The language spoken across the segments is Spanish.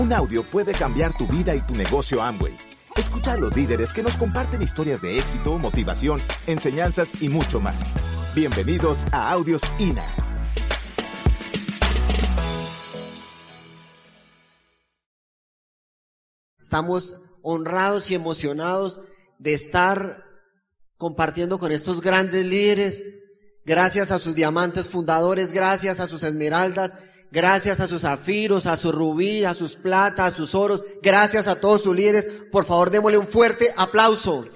Un audio puede cambiar tu vida y tu negocio Amway. Escucha a los líderes que nos comparten historias de éxito, motivación, enseñanzas y mucho más. Bienvenidos a Audios INA. Estamos honrados y emocionados de estar compartiendo con estos grandes líderes, gracias a sus diamantes fundadores, gracias a sus esmeraldas, gracias a sus zafiros, a su rubí, a sus plata, a sus oros, gracias a todos sus líderes. Por favor, démosle un fuerte aplauso.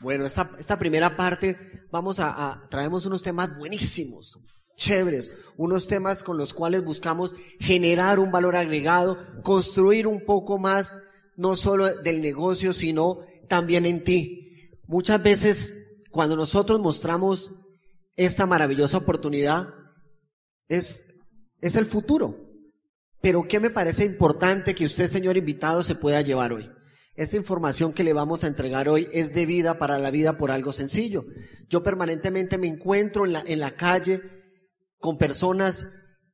Bueno, esta, esta primera parte vamos a, a, traemos unos temas buenísimos, chéveres, unos temas con los cuales buscamos generar un valor agregado, construir un poco más, no solo del negocio, sino también en ti. Muchas veces, cuando nosotros mostramos esta maravillosa oportunidad es, es el futuro. Pero ¿qué me parece importante que usted, señor invitado, se pueda llevar hoy? Esta información que le vamos a entregar hoy es de vida para la vida por algo sencillo. Yo permanentemente me encuentro en la, en la calle con personas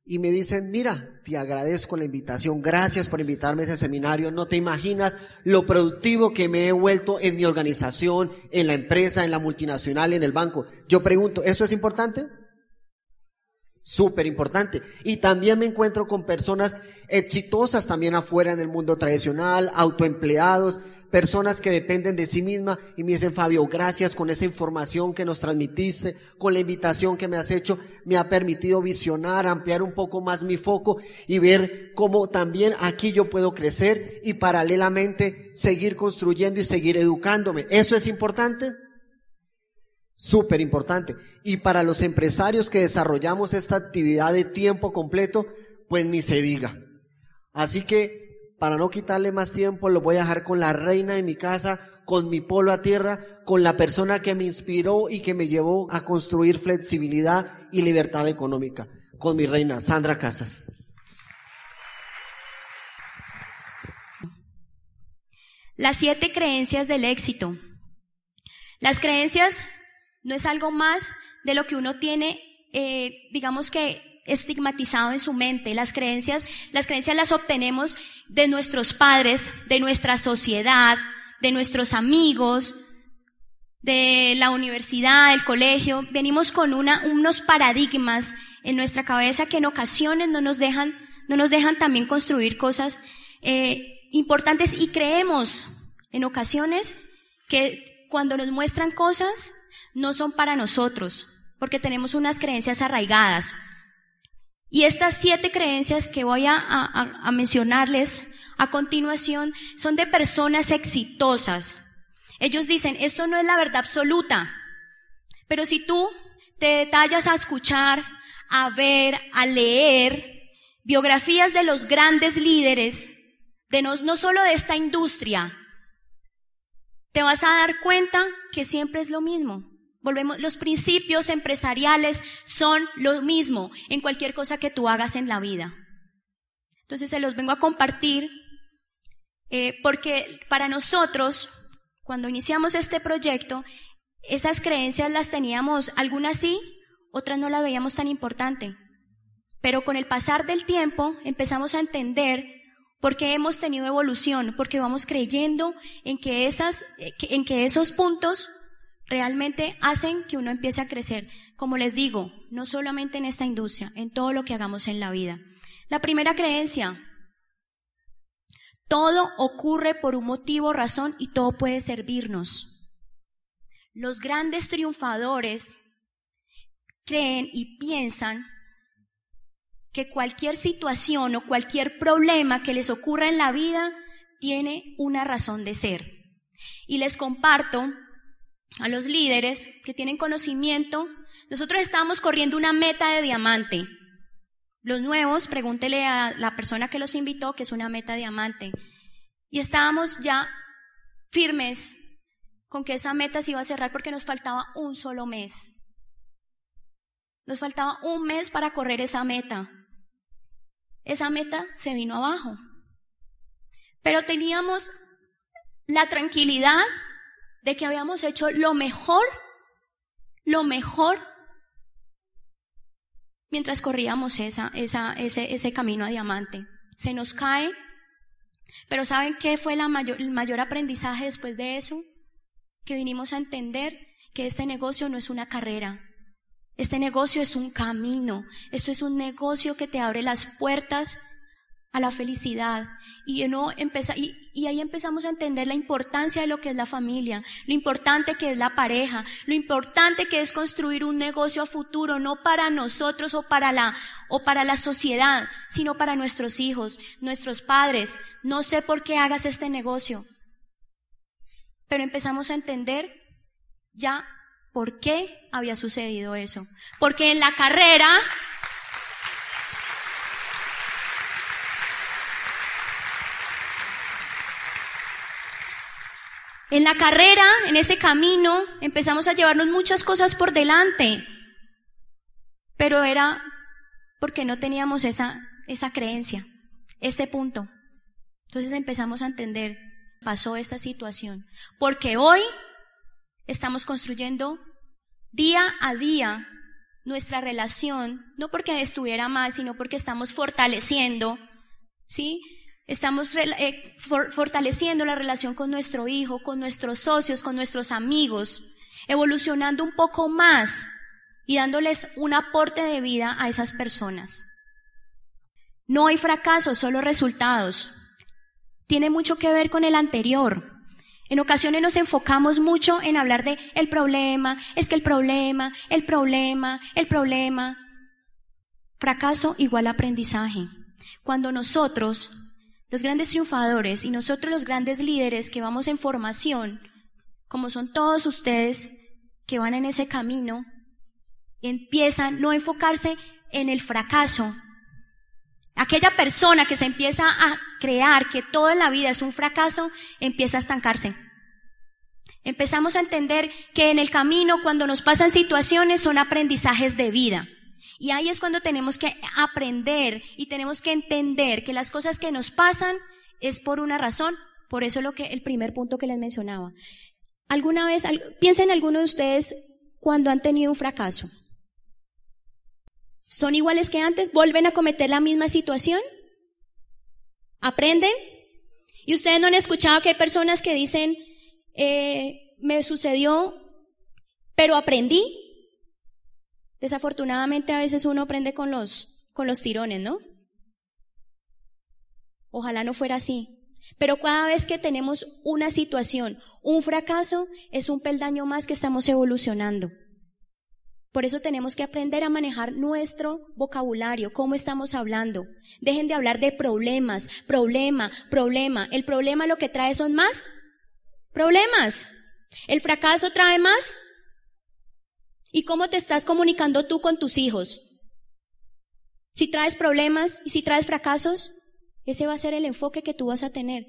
y me dicen, mira, te agradezco la invitación, gracias por invitarme a ese seminario, no te imaginas lo productivo que me he vuelto en mi organización, en la empresa, en la multinacional, en el banco. Yo pregunto, ¿eso es importante? Súper importante. Y también me encuentro con personas exitosas también afuera en el mundo tradicional, autoempleados, personas que dependen de sí misma y me dicen, Fabio, gracias con esa información que nos transmitiste, con la invitación que me has hecho, me ha permitido visionar, ampliar un poco más mi foco y ver cómo también aquí yo puedo crecer y paralelamente seguir construyendo y seguir educándome. ¿Eso es importante? Súper importante. Y para los empresarios que desarrollamos esta actividad de tiempo completo, pues ni se diga. Así que para no quitarle más tiempo, lo voy a dejar con la reina de mi casa, con mi polo a tierra, con la persona que me inspiró y que me llevó a construir flexibilidad y libertad económica, con mi reina, Sandra Casas. Las siete creencias del éxito. Las creencias no es algo más de lo que uno tiene, eh, digamos que estigmatizado en su mente. Las creencias, las creencias las obtenemos de nuestros padres, de nuestra sociedad, de nuestros amigos, de la universidad, del colegio. Venimos con una, unos paradigmas en nuestra cabeza que en ocasiones no nos dejan, no nos dejan también construir cosas eh, importantes y creemos en ocasiones que cuando nos muestran cosas no son para nosotros, porque tenemos unas creencias arraigadas. Y estas siete creencias que voy a, mencionarles a continuación son de personas exitosas. Ellos dicen, esto no es la verdad absoluta, pero si tú te detallas a escuchar, a ver, a leer biografías de los grandes líderes, de no solo de esta industria, te vas a dar cuenta que siempre es lo mismo. Volvemos, los principios empresariales son lo mismo en cualquier cosa que tú hagas en la vida. Entonces se los vengo a compartir eh, porque para nosotros, cuando iniciamos este proyecto, esas creencias las teníamos, algunas sí, otras no las veíamos tan importante. Pero con el pasar del tiempo empezamos a entender por qué hemos tenido evolución, porque vamos creyendo en que, esas, en que esos puntos realmente hacen que uno empiece a crecer. Como les digo, no solamente en esta industria, en todo lo que hagamos en la vida. La primera creencia, todo ocurre por un motivo, razón y todo puede servirnos. Los grandes triunfadores creen y piensan que cualquier situación o cualquier problema que les ocurra en la vida tiene una razón de ser. Y les comparto a los líderes que tienen conocimiento, nosotros estábamos corriendo una meta de diamante. Los nuevos, pregúntele a la persona que los invitó que es una meta diamante. Y estábamos ya firmes con que esa meta se iba a cerrar porque nos faltaba un solo mes. Nos faltaba un mes para correr esa meta. Esa meta se vino abajo. Pero teníamos la tranquilidad de que habíamos hecho lo mejor, lo mejor. mientras corríamos ese, camino a diamante. Se nos cae, pero ¿saben qué fue el mayor aprendizaje después de eso? Que vinimos a entender que este negocio no es una carrera, este negocio es un camino, esto es un negocio que te abre las puertas a la felicidad. Y, no empieza, y, y, ahí empezamos a entender la importancia de lo que es la familia, lo importante que es la pareja, lo importante que es construir un negocio a futuro, no para nosotros o para la, o para la sociedad, sino para nuestros hijos, nuestros padres. No sé por qué hagas este negocio. Pero empezamos a entender ya por qué había sucedido eso. Porque en la carrera En la carrera, en ese camino, empezamos a llevarnos muchas cosas por delante, pero era porque no teníamos esa, esa creencia, este punto. Entonces empezamos a entender, pasó esta situación, porque hoy estamos construyendo día a día nuestra relación, no porque estuviera mal, sino porque estamos fortaleciendo, ¿sí? Estamos eh, fortaleciendo la relación con nuestro hijo, con nuestros socios, con nuestros amigos, evolucionando un poco más y dándoles un aporte de vida a esas personas. No hay fracaso, solo resultados. Tiene mucho que ver con el anterior. En ocasiones nos enfocamos mucho en hablar de el problema, es que el problema, el problema, el problema. Fracaso igual aprendizaje. Cuando nosotros los grandes triunfadores y nosotros los grandes líderes que vamos en formación, como son todos ustedes que van en ese camino, empiezan no a enfocarse en el fracaso. Aquella persona que se empieza a crear que toda la vida es un fracaso, empieza a estancarse. Empezamos a entender que en el camino, cuando nos pasan situaciones, son aprendizajes de vida. Y ahí es cuando tenemos que aprender y tenemos que entender que las cosas que nos pasan es por una razón. Por eso es lo que el primer punto que les mencionaba. ¿Alguna vez, piensen alguno de ustedes cuando han tenido un fracaso? ¿Son iguales que antes? ¿Vuelven a cometer la misma situación? ¿Aprenden? ¿Y ustedes no han escuchado que hay personas que dicen, eh, me sucedió, pero aprendí? Desafortunadamente a veces uno aprende con los, con los tirones, ¿no? Ojalá no fuera así. Pero cada vez que tenemos una situación, un fracaso, es un peldaño más que estamos evolucionando. Por eso tenemos que aprender a manejar nuestro vocabulario, cómo estamos hablando. Dejen de hablar de problemas, problema, problema. El problema lo que trae son más problemas. El fracaso trae más ¿Y cómo te estás comunicando tú con tus hijos? Si traes problemas y si traes fracasos, ese va a ser el enfoque que tú vas a tener.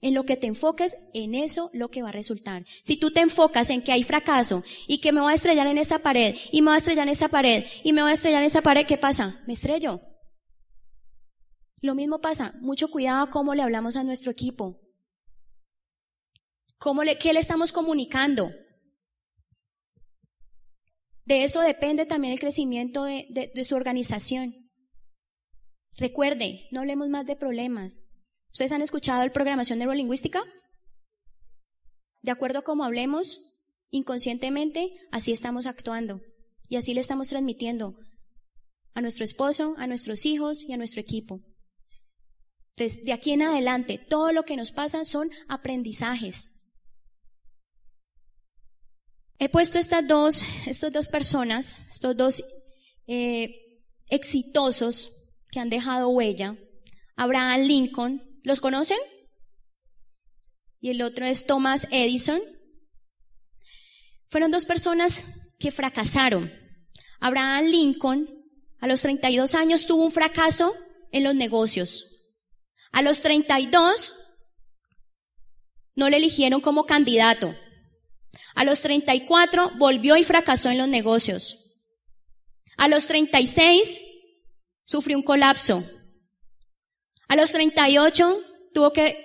En lo que te enfoques, en eso lo que va a resultar. Si tú te enfocas en que hay fracaso y que me voy a estrellar en esa pared y me voy a estrellar en esa pared y me voy a estrellar en esa pared, ¿qué pasa? Me estrello. Lo mismo pasa. Mucho cuidado a cómo le hablamos a nuestro equipo. ¿Cómo le, ¿Qué le estamos comunicando? De eso depende también el crecimiento de, su organización. Recuerde, no hablemos más de problemas. ¿Ustedes han escuchado el programación neurolingüística? De acuerdo a cómo hablemos, inconscientemente, así estamos actuando. Y así le estamos transmitiendo a nuestro esposo, a nuestros hijos y a nuestro equipo. Entonces, de aquí en adelante, todo lo que nos pasa son aprendizajes. He puesto estas dos, estas dos personas, estos dos eh, exitosos que han dejado huella. Abraham Lincoln, ¿los conocen? Y el otro es Thomas Edison. Fueron dos personas que fracasaron. Abraham Lincoln a los 32 años tuvo un fracaso en los negocios. A los 32 no le eligieron como candidato. A los 34 volvió y fracasó en los negocios. A los 36 sufrió un colapso. A los 38 tuvo que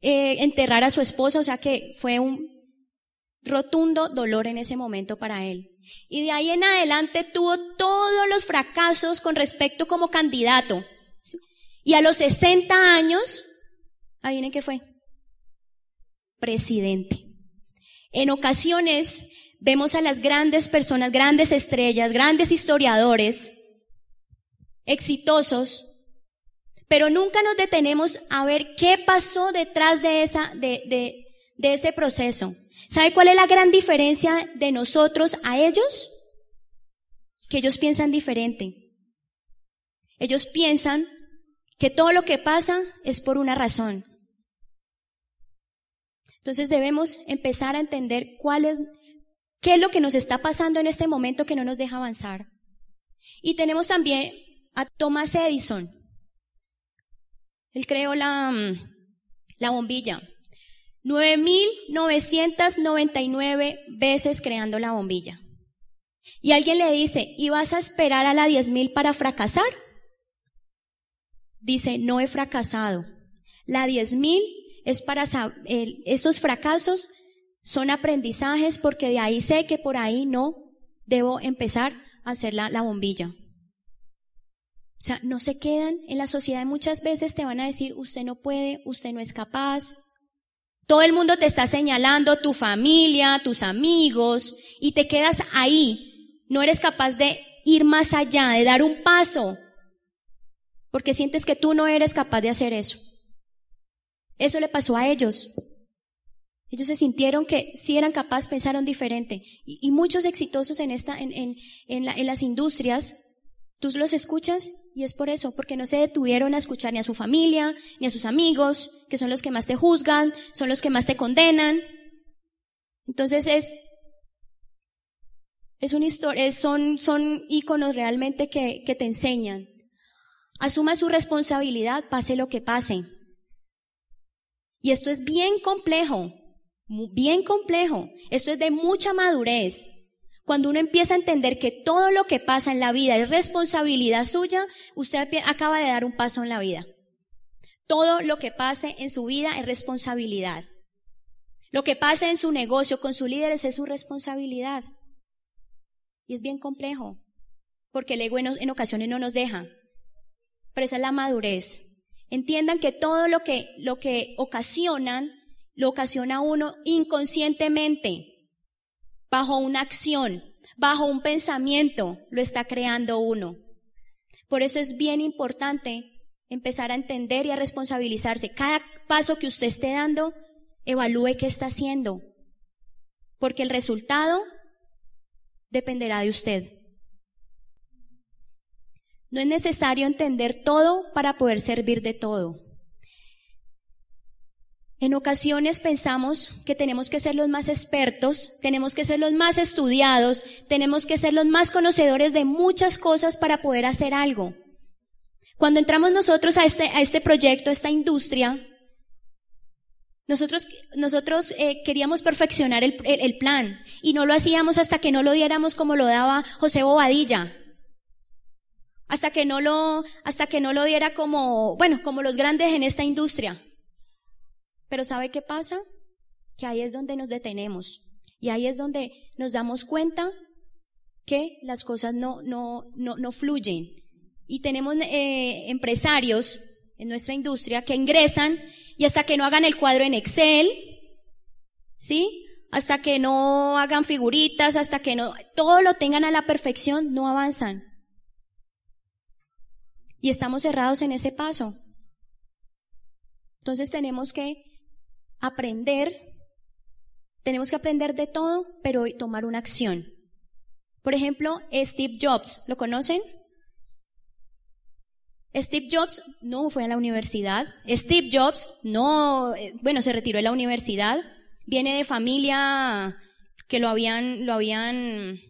eh, enterrar a su esposa, o sea que fue un, rotundo dolor en ese momento para él. Y de ahí en adelante tuvo todos los fracasos con respecto como candidato. Y a los 60 años, adivinen qué fue. Presidente. En ocasiones vemos a las grandes personas, grandes estrellas, grandes historiadores, exitosos, pero nunca nos detenemos a ver qué pasó detrás de esa, de, de, de ese proceso. ¿Sabe cuál es la gran diferencia de nosotros a ellos? Que ellos piensan diferente. Ellos piensan que todo lo que pasa es por una razón. Entonces debemos empezar a entender cuál es, qué es lo que nos está pasando en este momento que no nos deja avanzar. Y tenemos también a Thomas Edison. Él creó la, mm, la bombilla. 9.999 veces creando la bombilla. Y alguien le dice, ¿y vas a esperar a la 10.000 para fracasar? Dice, no he fracasado. La 10.000 es para saber, estos fracasos son aprendizajes porque de ahí sé que por ahí no debo empezar a hacer la, la bombilla. O sea, no se quedan en la sociedad. Muchas veces te van a decir, usted no puede, usted no es capaz, todo el mundo te está señalando, tu familia, tus amigos, y te quedas ahí. No eres capaz de ir más allá, de dar un paso, porque sientes que tú no eres capaz de hacer eso. Eso le pasó a ellos. Ellos se sintieron que sí eran capaces, pensaron diferente. Y, muchos exitosos en, esta, en, las industrias Tú los escuchas y es por eso, porque no se detuvieron a escuchar ni a su familia, ni a sus amigos, que son los que más te juzgan, son los que más te condenan. Entonces es, es una historia, son, son realmente que, que te enseñan. Asuma su responsabilidad, pase lo que pase. Y esto es bien complejo, bien complejo. Esto es de mucha madurez. Cuando uno empieza a entender que todo lo que pasa en la vida es responsabilidad suya, usted acaba de dar un paso en la vida. Todo lo que pase en su vida es responsabilidad. Lo que pase en su negocio con sus líderes es su responsabilidad. Y es bien complejo, porque el ego en, ocasiones no nos deja. Pero esa es la madurez. Entiendan que todo lo que, lo que ocasionan, lo ocasiona uno inconscientemente bajo una acción, bajo un pensamiento, lo está creando uno. Por eso es bien importante empezar a entender y a responsabilizarse. Cada paso que usted esté dando, evalúe qué está haciendo, porque el resultado dependerá de usted. No es necesario entender todo para poder servir de todo. En ocasiones pensamos que tenemos que ser los más expertos, tenemos que ser los más estudiados, tenemos que ser los más conocedores de muchas cosas para poder hacer algo. Cuando entramos nosotros a este, a este proyecto, a esta industria, nosotros, nosotros eh, queríamos perfeccionar el, el, plan y no lo hacíamos hasta que no lo diéramos como lo daba José Bobadilla. Hasta que no lo, hasta que no lo diera como, bueno, como los grandes en esta industria. Pero ¿sabe qué pasa? Que ahí es donde nos detenemos y ahí es donde nos damos cuenta que las cosas no, no, no, no fluyen. Y tenemos eh, empresarios en nuestra industria que ingresan y hasta que no hagan el cuadro en Excel, ¿sí? Hasta que no hagan figuritas, hasta que no, todo lo tengan a la perfección, no avanzan. Y estamos cerrados en ese paso. Entonces tenemos que aprender, tenemos que aprender de todo, pero tomar una acción. Por ejemplo, Steve Jobs, ¿lo conocen? Steve Jobs no fue a la universidad. Steve Jobs no, eh, bueno, se retiró de la universidad. Viene de familia que lo habían, lo habían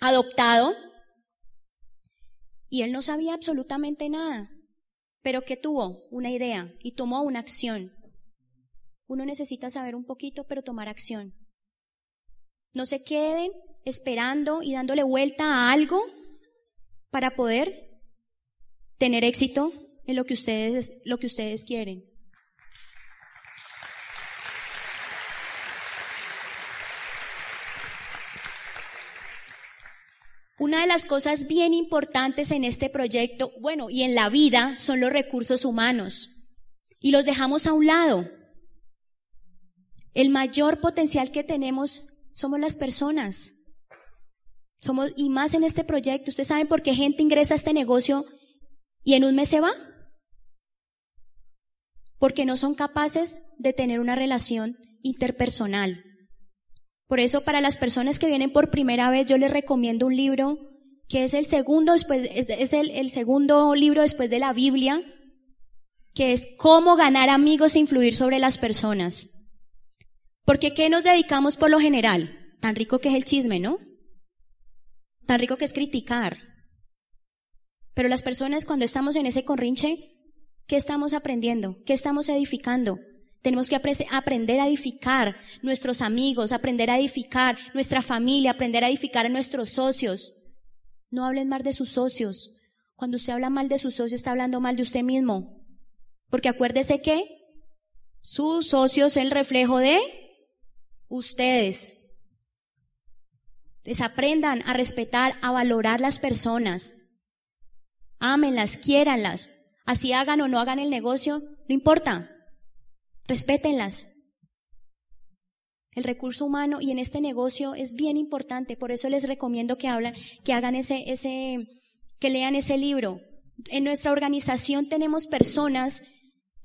adoptado. Y él no sabía absolutamente nada. Pero que tuvo una idea y tomó una acción. Uno necesita saber un poquito, pero tomar acción. No se queden esperando y dándole vuelta a algo para poder tener éxito en lo que ustedes, lo que ustedes quieren. Una de las cosas bien importantes en este proyecto, bueno, y en la vida, son los recursos humanos. Y los dejamos a un lado. El mayor potencial que tenemos somos las personas. Somos, y más en este proyecto. ¿Ustedes saben por qué gente ingresa a este negocio y en un mes se va? Porque no son capaces de tener una relación interpersonal. Por eso, para las personas que vienen por primera vez, yo les recomiendo un libro que es el segundo después, es, el, segundo libro después de la Biblia, que es Cómo ganar amigos e influir sobre las personas. Porque ¿qué nos dedicamos por lo general? Tan rico que es el chisme, ¿no? Tan rico que es criticar. Pero las personas cuando estamos en ese corrinche, ¿qué estamos aprendiendo? ¿Qué estamos edificando? Tenemos que aprender a edificar nuestros amigos, aprender a edificar nuestra familia, aprender a edificar a nuestros socios. No hablen mal de sus socios. Cuando usted habla mal de sus socios, está hablando mal de usted mismo. Porque acuérdese que sus socios es el reflejo de ustedes. Desaprendan a respetar, a valorar las personas. Ámenlas, quiéranlas. Así hagan o no hagan el negocio, no importa. Respétenlas. El recurso humano y en este negocio es bien importante, por eso les recomiendo que hablan, que hagan ese, ese, que lean ese libro. En nuestra organización tenemos personas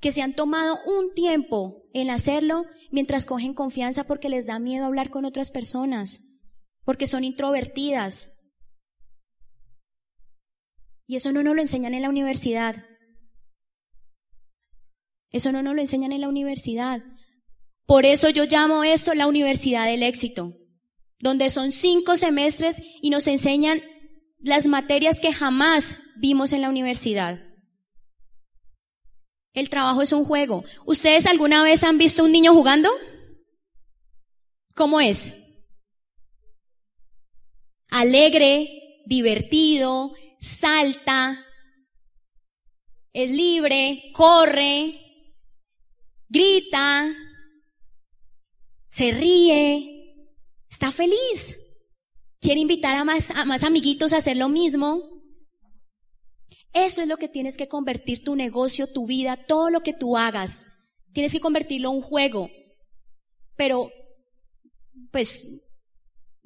que se han tomado un tiempo en hacerlo mientras cogen confianza porque les da miedo hablar con otras personas, porque son introvertidas. Y eso no nos lo enseñan en la universidad. Eso no nos lo enseñan en la universidad. Por eso yo llamo esto la Universidad del Éxito, donde son cinco semestres y nos enseñan las materias que jamás vimos en la universidad. El trabajo es un juego. ¿Ustedes alguna vez han visto un niño jugando? ¿Cómo es? Alegre, divertido, salta, es libre, corre, grita, se ríe, está feliz. Quiere invitar a más, a más amiguitos a hacer lo mismo. Eso es lo que tienes que convertir tu negocio, tu vida, todo lo que tú hagas. Tienes que convertirlo en un juego. Pero, pues,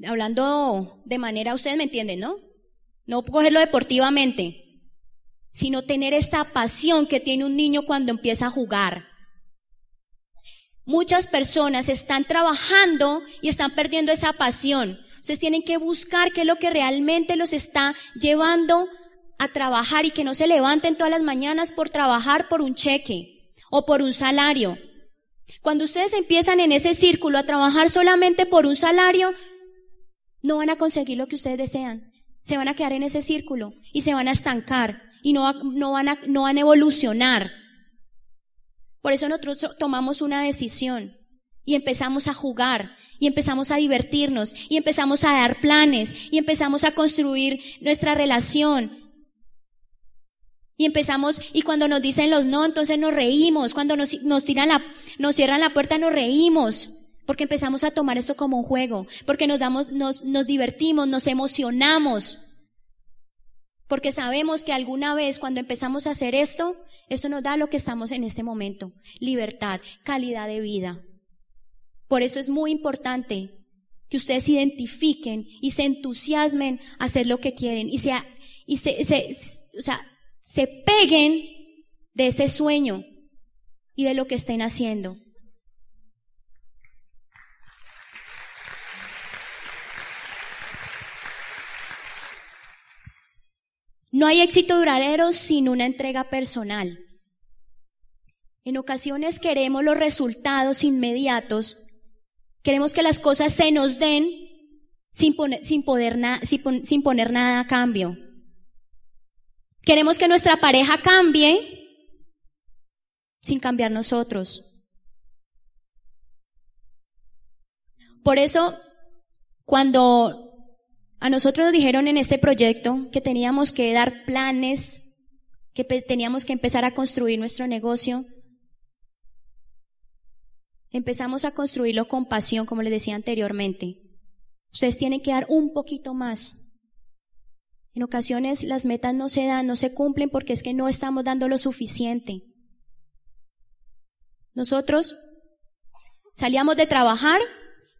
hablando de manera, ustedes me entienden, ¿no? No cogerlo deportivamente, sino tener esa pasión que tiene un niño cuando empieza a jugar. Muchas personas están trabajando y están perdiendo esa pasión. Ustedes tienen que buscar qué es lo que realmente los está llevando a trabajar y que no se levanten todas las mañanas por trabajar por un cheque o por un salario. Cuando ustedes empiezan en ese círculo a trabajar solamente por un salario, no van a conseguir lo que ustedes desean. Se van a quedar en ese círculo y se van a estancar y no, no, van, a, no van a evolucionar. Por eso nosotros tomamos una decisión y empezamos a jugar y empezamos a divertirnos y empezamos a dar planes y empezamos a construir nuestra relación. Y empezamos, y cuando nos dicen los no, entonces nos reímos. Cuando nos, nos tiran la, nos cierran la puerta, nos reímos. Porque empezamos a tomar esto como un juego. Porque nos damos, nos, nos divertimos, nos emocionamos. Porque sabemos que alguna vez cuando empezamos a hacer esto, esto nos da lo que estamos en este momento, libertad, calidad de vida. Por eso es muy importante que ustedes identifiquen y se entusiasmen a hacer lo que quieren y, sea, y se, se, o sea, se peguen de ese sueño y de lo que estén haciendo. No hay éxito duradero sin una entrega personal. En ocasiones queremos los resultados inmediatos, queremos que las cosas se nos den sin poner, sin poder sin poner nada a cambio. Queremos que nuestra pareja cambie sin cambiar nosotros. Por eso, cuando a nosotros nos dijeron en este proyecto que teníamos que dar planes, que teníamos que empezar a construir nuestro negocio. Empezamos a construirlo con pasión, como les decía anteriormente. Ustedes tienen que dar un poquito más. En ocasiones las metas no se dan, no se cumplen porque es que no estamos dando lo suficiente. Nosotros salíamos de trabajar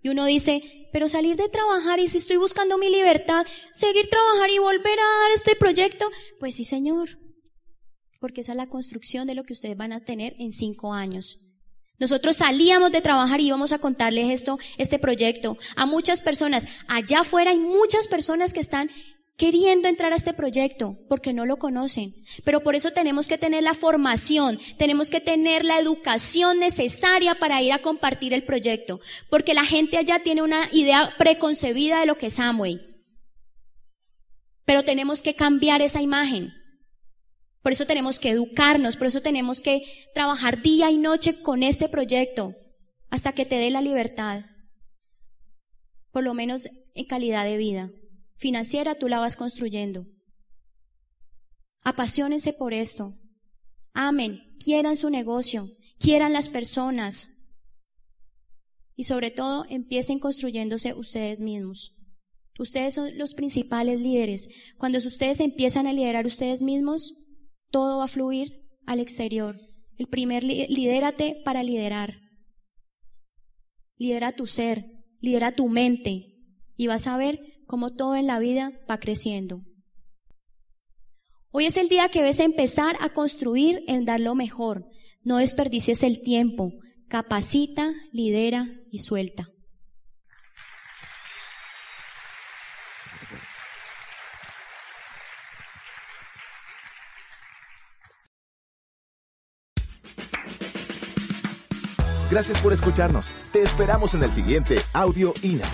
y uno dice, pero salir de trabajar y si estoy buscando mi libertad, seguir trabajar y volver a dar este proyecto, pues sí, señor, porque esa es la construcción de lo que ustedes van a tener en cinco años. Nosotros salíamos de trabajar y íbamos a contarles esto, este proyecto a muchas personas. Allá afuera hay muchas personas que están queriendo entrar a este proyecto porque no lo conocen. Pero por eso tenemos que tener la formación, tenemos que tener la educación necesaria para ir a compartir el proyecto. Porque la gente allá tiene una idea preconcebida de lo que es Amway. Pero tenemos que cambiar esa imagen. Por eso tenemos que educarnos, por eso tenemos que trabajar día y noche con este proyecto hasta que te dé la libertad, por lo menos en calidad de vida. Financiera tú la vas construyendo. Apasionense por esto. Amen, quieran su negocio, quieran las personas. Y sobre todo, empiecen construyéndose ustedes mismos. Ustedes son los principales líderes. Cuando ustedes empiezan a liderar ustedes mismos, todo va a fluir al exterior. El primer, lidérate para liderar. Lidera tu ser, lidera tu mente y vas a ver cómo todo en la vida va creciendo. Hoy es el día que ves empezar a construir en dar lo mejor. No desperdicies el tiempo. Capacita, lidera y suelta. Gracias por escucharnos. Te esperamos en el siguiente Audio INA.